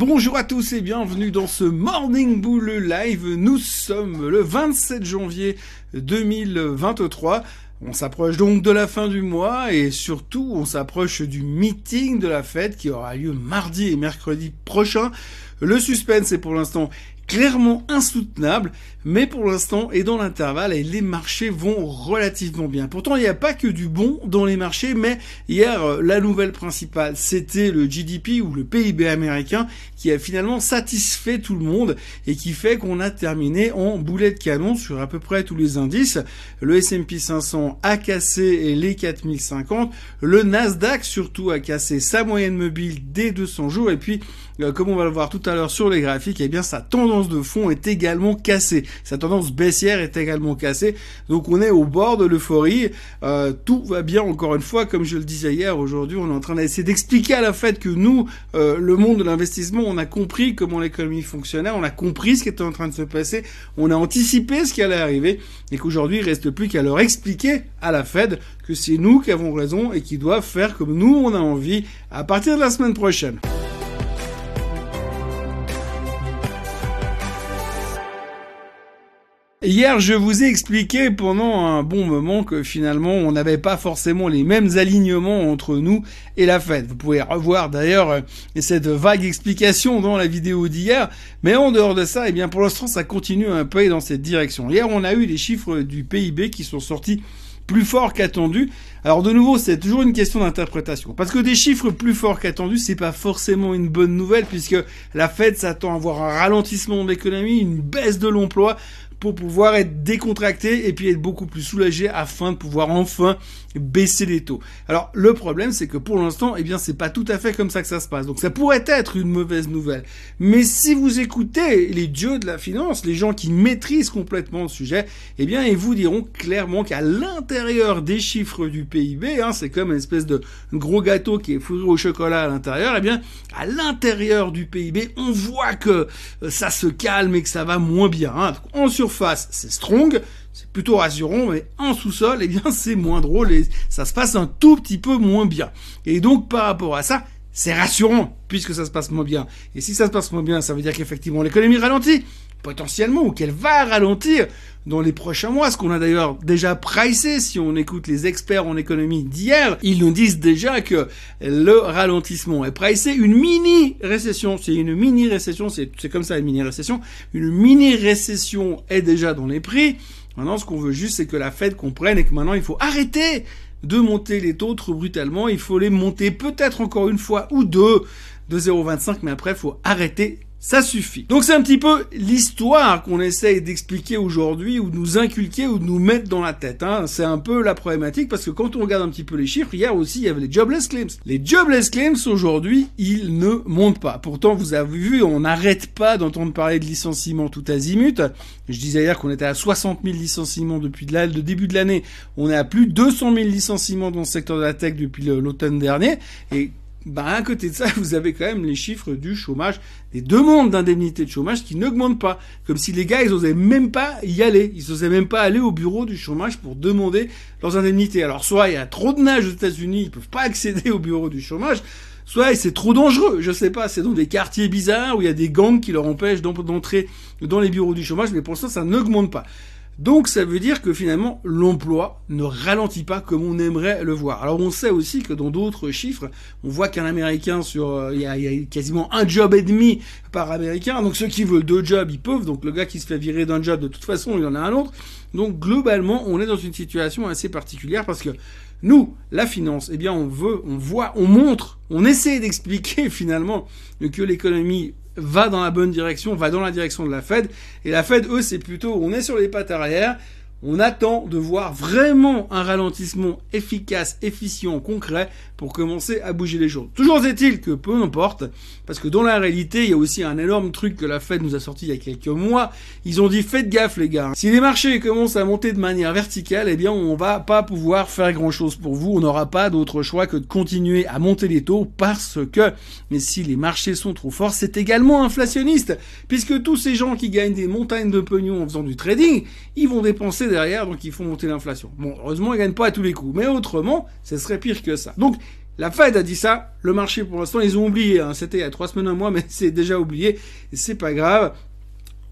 Bonjour à tous et bienvenue dans ce Morning Bull Live. Nous sommes le 27 janvier 2023. On s'approche donc de la fin du mois et surtout on s'approche du meeting de la fête qui aura lieu mardi et mercredi prochain. Le suspense est pour l'instant clairement insoutenable, mais pour l'instant et dans l'intervalle, les marchés vont relativement bien. Pourtant, il n'y a pas que du bon dans les marchés, mais hier, euh, la nouvelle principale, c'était le GDP ou le PIB américain qui a finalement satisfait tout le monde et qui fait qu'on a terminé en boulet de canon sur à peu près tous les indices. Le S&P 500 a cassé les 4050, le Nasdaq surtout a cassé sa moyenne mobile des 200 jours et puis euh, comme on va le voir tout à l'heure sur les graphiques, eh bien sa tendance de fond est également cassée. Sa tendance baissière est également cassée. Donc on est au bord de l'euphorie. Euh, tout va bien encore une fois, comme je le disais hier. Aujourd'hui, on est en train d'essayer d'expliquer à la fait que nous, euh, le monde de l'investissement, on a compris comment l'économie fonctionnait, on a compris ce qui était en train de se passer, on a anticipé ce qui allait arriver, et qu'aujourd'hui, il reste plus qu'à leur expliquer à la Fed que c'est nous qui avons raison et qui doivent faire comme nous on a envie à partir de la semaine prochaine. Hier, je vous ai expliqué pendant un bon moment que finalement, on n'avait pas forcément les mêmes alignements entre nous et la Fed. Vous pouvez revoir d'ailleurs euh, cette vague explication dans la vidéo d'hier. Mais en dehors de ça, eh bien, pour l'instant, ça continue un peu dans cette direction. Hier, on a eu les chiffres du PIB qui sont sortis plus forts qu'attendus. Alors de nouveau, c'est toujours une question d'interprétation. Parce que des chiffres plus forts qu'attendus, c'est pas forcément une bonne nouvelle puisque la Fed s'attend à avoir un ralentissement de l'économie, une baisse de l'emploi pour pouvoir être décontracté et puis être beaucoup plus soulagé afin de pouvoir enfin baisser les taux. Alors le problème c'est que pour l'instant, eh bien c'est pas tout à fait comme ça que ça se passe. Donc ça pourrait être une mauvaise nouvelle. Mais si vous écoutez les dieux de la finance, les gens qui maîtrisent complètement le sujet, eh bien ils vous diront clairement qu'à l'intérieur des chiffres du PIB, hein, c'est comme une espèce de gros gâteau qui est fourré au chocolat à l'intérieur, eh bien à l'intérieur du PIB, on voit que euh, ça se calme et que ça va moins bien. Hein. En surface, c'est strong, c'est plutôt rassurant, mais en sous-sol, eh bien, c'est moins drôle et ça se passe un tout petit peu moins bien. Et donc, par rapport à ça, c'est rassurant puisque ça se passe moins bien. Et si ça se passe moins bien, ça veut dire qu'effectivement l'économie ralentit potentiellement ou qu'elle va ralentir dans les prochains mois, ce qu'on a d'ailleurs déjà pricé si on écoute les experts en économie d'hier, ils nous disent déjà que le ralentissement est pricé, une mini récession, c'est une mini récession, c'est comme ça une mini récession, une mini récession est déjà dans les prix. Maintenant, ce qu'on veut juste, c'est que la Fed comprenne et que maintenant il faut arrêter de monter les taux trop brutalement, il faut les monter peut-être encore une fois ou deux de 0,25, mais après, il faut arrêter ça suffit. Donc c'est un petit peu l'histoire qu'on essaye d'expliquer aujourd'hui ou de nous inculquer ou de nous mettre dans la tête. Hein. C'est un peu la problématique parce que quand on regarde un petit peu les chiffres, hier aussi il y avait les jobless claims. Les jobless claims aujourd'hui, ils ne montent pas. Pourtant vous avez vu, on n'arrête pas d'entendre parler de licenciements tout azimut. Je disais hier qu'on était à 60 000 licenciements depuis le début de l'année. On est à plus de 200 000 licenciements dans le secteur de la tech depuis l'automne dernier. Et bah, à côté de ça, vous avez quand même les chiffres du chômage, des demandes d'indemnité de chômage qui n'augmentent pas. Comme si les gars, ils osaient même pas y aller. Ils osaient même pas aller au bureau du chômage pour demander leurs indemnités. Alors, soit il y a trop de neige aux États-Unis, ils peuvent pas accéder au bureau du chômage, soit c'est trop dangereux. Je sais pas, c'est dans des quartiers bizarres où il y a des gangs qui leur empêchent d'entrer dans les bureaux du chômage, mais pour l'instant, ça n'augmente pas. Donc ça veut dire que finalement l'emploi ne ralentit pas comme on aimerait le voir. Alors on sait aussi que dans d'autres chiffres, on voit qu'un Américain sur, euh, il y, a, quasiment un job et demi par Américain. Donc ceux qui veulent deux jobs, ils peuvent. Donc le gars qui se fait virer d'un job, de toute façon, il en a un autre. Donc globalement, on est dans une situation assez particulière parce que nous, la finance, eh bien on veut, on voit, on montre, on essaie d'expliquer finalement que l'économie va dans la bonne direction, va dans la direction de la Fed. Et la Fed, eux, c'est plutôt, on est sur les pattes arrière, on attend de voir vraiment un ralentissement efficace, efficient, concret pour commencer à bouger les choses. Toujours est-il que peu importe, parce que dans la réalité, il y a aussi un énorme truc que la Fed nous a sorti il y a quelques mois. Ils ont dit faites gaffe les gars. Si les marchés commencent à monter de manière verticale, eh bien on va pas pouvoir faire grand chose pour vous. On n'aura pas d'autre choix que de continuer à monter les taux parce que, mais si les marchés sont trop forts, c'est également inflationniste, puisque tous ces gens qui gagnent des montagnes de pognon en faisant du trading, ils vont dépenser derrière, donc ils font monter l'inflation. Bon, heureusement, ils gagnent pas à tous les coups, mais autrement, ce serait pire que ça. Donc, La Fed a dit ça, le marché pour l'instant ils ont oublié, hein. c'était il y a trois semaines un mois mais c'est déjà oublié, c'est pas grave,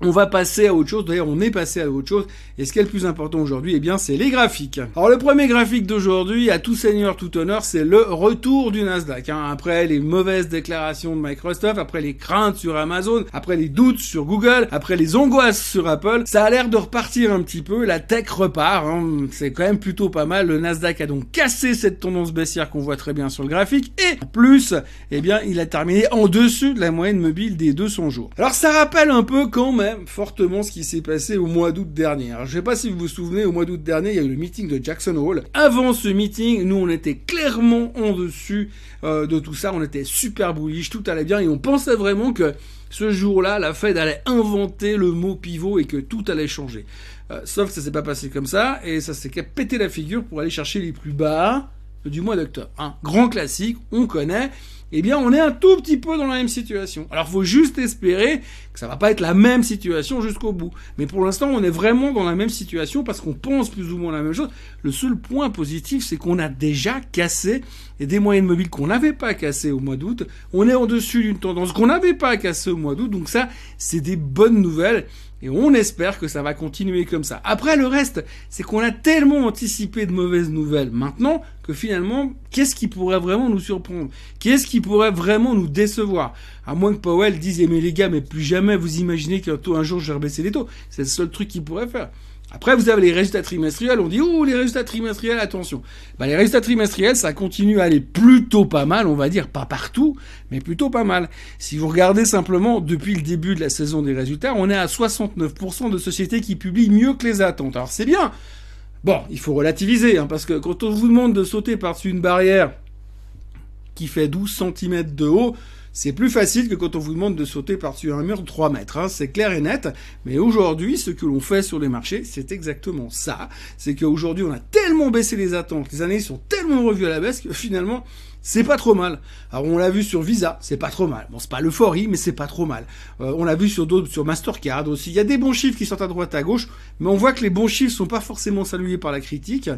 on va passer à autre chose. D'ailleurs, on est passé à autre chose. Et ce qui est le plus important aujourd'hui, eh bien, c'est les graphiques. Alors, le premier graphique d'aujourd'hui, à tout seigneur, tout honneur, c'est le retour du Nasdaq. Hein. Après les mauvaises déclarations de Microsoft, après les craintes sur Amazon, après les doutes sur Google, après les angoisses sur Apple, ça a l'air de repartir un petit peu. La tech repart. Hein. C'est quand même plutôt pas mal. Le Nasdaq a donc cassé cette tendance baissière qu'on voit très bien sur le graphique. Et en plus, eh bien, il a terminé en dessus de la moyenne mobile des 200 jours. Alors, ça rappelle un peu quand même fortement ce qui s'est passé au mois d'août dernier. Alors, je sais pas si vous vous souvenez, au mois d'août dernier, il y a eu le meeting de Jackson Hole. Avant ce meeting, nous, on était clairement en dessus euh, de tout ça. On était super bullish, tout allait bien et on pensait vraiment que ce jour-là, la Fed allait inventer le mot pivot et que tout allait changer. Euh, sauf que ça s'est pas passé comme ça et ça s'est pété la figure pour aller chercher les plus bas du mois d'octobre. Un grand classique, on connaît eh bien, on est un tout petit peu dans la même situation. Alors, faut juste espérer que ça va pas être la même situation jusqu'au bout. Mais pour l'instant, on est vraiment dans la même situation parce qu'on pense plus ou moins la même chose. Le seul point positif, c'est qu'on a déjà cassé et des moyennes mobiles qu'on n'avait pas cassées au mois d'août. On est en dessus d'une tendance qu'on n'avait pas cassée au mois d'août. Donc ça, c'est des bonnes nouvelles. Et on espère que ça va continuer comme ça. Après, le reste, c'est qu'on a tellement anticipé de mauvaises nouvelles maintenant que finalement, qu'est-ce qui pourrait vraiment nous surprendre? Qu'est-ce qui pourrait vraiment nous décevoir? À moins que Powell dise, eh, mais les gars, mais plus jamais vous imaginez qu'un un jour je vais rebaisser les taux. C'est le seul truc qu'il pourrait faire. Après, vous avez les résultats trimestriels. On dit, ouh, les résultats trimestriels, attention. Bah, les résultats trimestriels, ça continue à aller plutôt pas mal, on va dire, pas partout, mais plutôt pas mal. Si vous regardez simplement, depuis le début de la saison des résultats, on est à 69% de sociétés qui publient mieux que les attentes. Alors, c'est bien. Bon, il faut relativiser, hein, parce que quand on vous demande de sauter par-dessus une barrière qui fait 12 cm de haut, c'est plus facile que quand on vous demande de sauter par-dessus un mur de 3 mètres, hein, c'est clair et net. Mais aujourd'hui, ce que l'on fait sur les marchés, c'est exactement ça. C'est qu'aujourd'hui, on a tellement baissé les attentes, les années sont tellement revues à la baisse que finalement, c'est pas trop mal. Alors on l'a vu sur Visa, c'est pas trop mal. Bon, c'est pas l'euphorie, mais c'est pas trop mal. Euh, on l'a vu sur d'autres, sur Mastercard aussi. Il y a des bons chiffres qui sortent à droite à gauche, mais on voit que les bons chiffres sont pas forcément salués par la critique,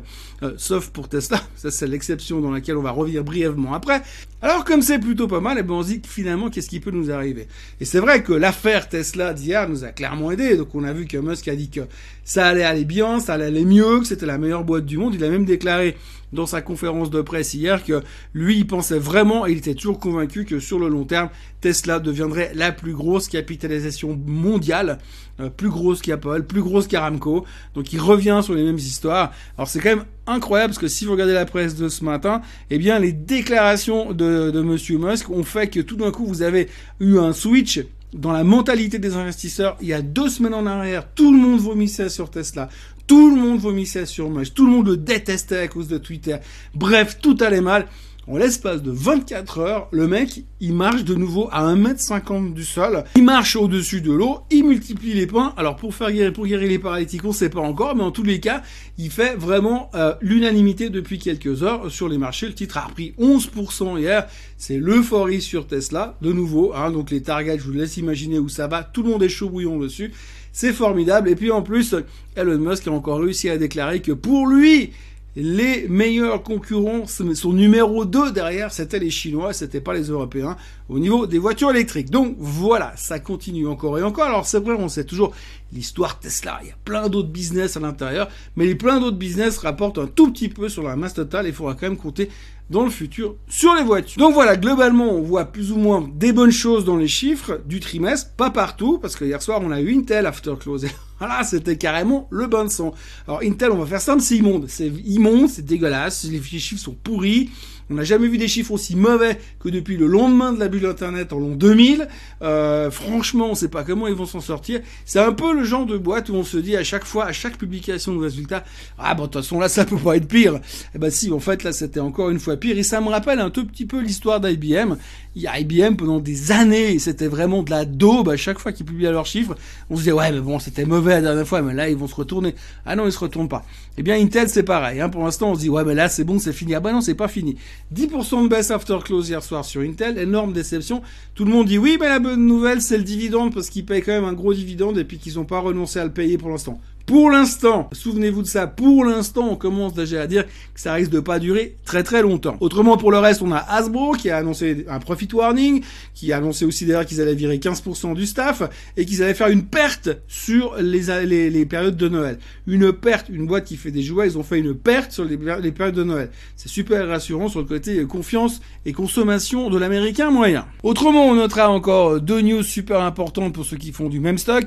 euh, sauf pour Tesla. Ça c'est l'exception dans laquelle on va revenir brièvement après. Alors comme c'est plutôt pas mal, et eh ben on se dit finalement qu'est-ce qui peut nous arriver? Et c'est vrai que l'affaire Tesla d'hier nous a clairement aidé. Donc on a vu que Musk a dit que ça allait aller bien, ça allait aller mieux, que c'était la meilleure boîte du monde. Il a même déclaré dans sa conférence de presse hier que lui, il pensait vraiment, et il était toujours convaincu que sur le long terme, Tesla deviendrait la plus grosse capitalisation mondiale, euh, plus grosse qu'Apple, plus grosse qu'Aramco. Donc il revient sur les mêmes histoires. Alors c'est quand même incroyable parce que si vous regardez la presse de ce matin, eh bien les déclarations de, de Monsieur Musk ont fait que tout d'un coup vous avez eu un switch dans la mentalité des investisseurs, il y a deux semaines en arrière, tout le monde vomissait sur Tesla. Tout le monde vomissait sur Musk. Tout le monde le détestait à cause de Twitter. Bref, tout allait mal. En l'espace de 24 heures, le mec, il marche de nouveau à 1m50 du sol. Il marche au-dessus de l'eau, il multiplie les points. Alors pour faire guérir, pour guérir les paralytiques, on sait pas encore, mais en tous les cas, il fait vraiment euh, l'unanimité depuis quelques heures sur les marchés. Le titre a repris 11% hier. C'est l'euphorie sur Tesla, de nouveau. Hein, donc les targets, je vous laisse imaginer où ça va. Tout le monde est chaud bouillon dessus. C'est formidable. Et puis en plus, Elon Musk a encore réussi à déclarer que pour lui, les meilleurs concurrents, son numéro 2 derrière, c'était les Chinois, c'était pas les Européens, au niveau des voitures électriques. Donc voilà, ça continue encore et encore. Alors c'est vrai, on sait toujours l'histoire Tesla, il y a plein d'autres business à l'intérieur, mais les plein d'autres business rapportent un tout petit peu sur la masse totale, il faudra quand même compter dans le futur sur les voitures. Donc voilà, globalement, on voit plus ou moins des bonnes choses dans les chiffres du trimestre, pas partout, parce que hier soir, on a eu Intel after close. Voilà, c'était carrément le bon son. Alors Intel, on va faire simple, c'est immonde. C'est immonde, c'est dégueulasse, les chiffres sont pourris. On n'a jamais vu des chiffres aussi mauvais que depuis le lendemain de la bulle Internet en l'an 2000. Euh, franchement, on ne sait pas comment ils vont s'en sortir. C'est un peu le genre de boîte où on se dit à chaque fois, à chaque publication de résultats, ah bon, de toute façon là, ça peut pas être pire. Eh ben si, en fait là, c'était encore une fois pire. Et ça me rappelle un tout petit peu l'histoire d'IBM. IBM pendant des années, c'était vraiment de la daube à chaque fois qu'ils publiaient leurs chiffres. On se disait ouais, mais bon, c'était mauvais la dernière fois, mais là ils vont se retourner. Ah non, ils se retournent pas. Eh bien Intel c'est pareil. Hein. Pour l'instant, on se dit ouais, mais là c'est bon, c'est fini. Ah bah non, c'est pas fini. 10% de baisse after close hier soir sur Intel, énorme déception. Tout le monde dit oui, mais la bonne nouvelle c'est le dividende parce qu'ils payent quand même un gros dividende et puis qu'ils n'ont pas renoncé à le payer pour l'instant. Pour l'instant, souvenez-vous de ça, pour l'instant, on commence déjà à dire que ça risque de pas durer très très longtemps. Autrement, pour le reste, on a Hasbro qui a annoncé un profit warning, qui a annoncé aussi d'ailleurs qu'ils allaient virer 15% du staff et qu'ils allaient faire une perte sur les, périodes de Noël. Une perte, une boîte qui fait des jouets, ils ont fait une perte sur les, les périodes de Noël. C'est super rassurant sur le côté confiance et consommation de l'américain moyen. Autrement, on notera encore deux news super importantes pour ceux qui font du même stock.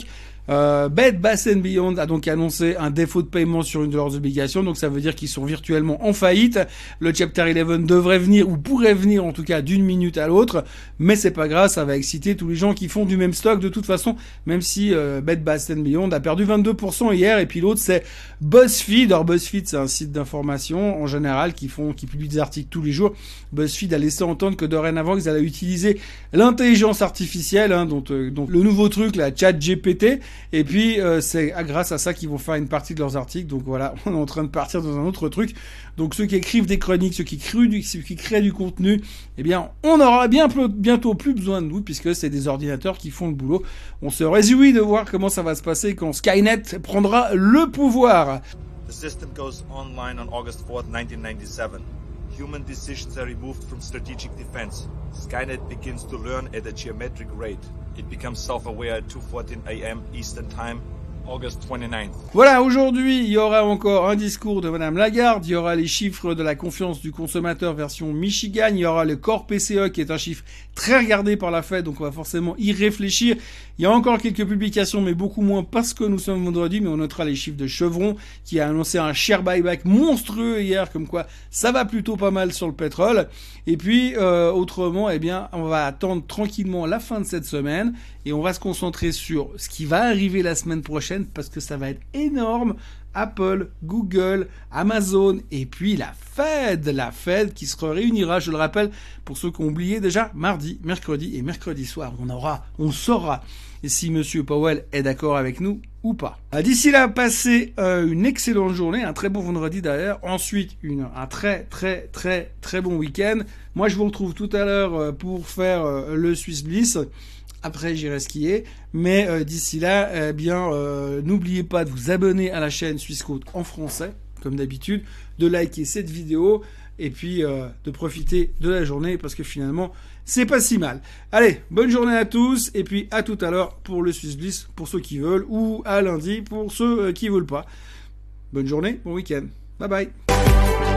Euh, Bed Bath Beyond a donc annoncé un défaut de paiement sur une de leurs obligations, donc ça veut dire qu'ils sont virtuellement en faillite. Le Chapter 11 devrait venir ou pourrait venir en tout cas d'une minute à l'autre, mais c'est pas grave, ça va exciter tous les gens qui font du même stock de toute façon, même si euh, Bed Bath Beyond a perdu 22% hier et puis l'autre c'est BuzzFeed. Alors BuzzFeed c'est un site d'information en général qui font qui publie des articles tous les jours. BuzzFeed a laissé entendre que dorénavant ils allaient utiliser l'intelligence artificielle, hein, euh, donc le nouveau truc la Chat GPT et puis, euh, c'est grâce à ça qu'ils vont faire une partie de leurs articles. Donc voilà, on est en train de partir dans un autre truc. Donc ceux qui écrivent des chroniques, ceux qui, créent du, créent du contenu, eh bien, on aura bien, bientôt plus besoin de nous, puisque c'est des ordinateurs qui font le boulot. On se réjouit de voir comment ça va se passer quand Skynet prendra le pouvoir. August 4 1997. Human decisions are removed from strategic defense. Skynet begins to learn at a geometric rate. It becomes self-aware at 2.14 a.m. Eastern Time, August 29th. Voilà, aujourd'hui, il y aura encore un discours de Madame Lagarde, il y aura les chiffres de la confiance du consommateur version Michigan, il y aura le corps PCE qui est un chiffre très regardé par la Fed, donc on va forcément y réfléchir. Il y a encore quelques publications, mais beaucoup moins parce que nous sommes vendredi, mais on notera les chiffres de Chevron qui a annoncé un share buyback monstrueux hier, comme quoi ça va plutôt pas mal sur le pétrole. Et puis, euh, autrement, eh bien, on va attendre tranquillement la fin de cette semaine et on va se concentrer sur ce qui va arriver la semaine prochaine parce que ça va être énorme Apple, Google, Amazon et puis la Fed, la Fed qui se réunira, je le rappelle, pour ceux qui ont oublié déjà, mardi, mercredi et mercredi soir. On aura, on saura si Monsieur Powell est d'accord avec nous ou pas. Euh, d'ici là, passez euh, une excellente journée, un très bon vendredi d'ailleurs. Ensuite, une, un très très très très bon week-end. Moi, je vous retrouve tout à l'heure euh, pour faire le Swiss Bliss. Après, j'irai skier. Mais euh, d'ici là, eh bien, euh, n'oubliez pas de vous abonner à la chaîne Suisse Côte en français, comme d'habitude, de liker cette vidéo et puis euh, de profiter de la journée parce que finalement, c'est pas si mal. Allez, bonne journée à tous et puis à tout à l'heure pour le Swiss Bliss pour ceux qui veulent ou à lundi pour ceux qui veulent pas. Bonne journée, bon week-end. Bye bye.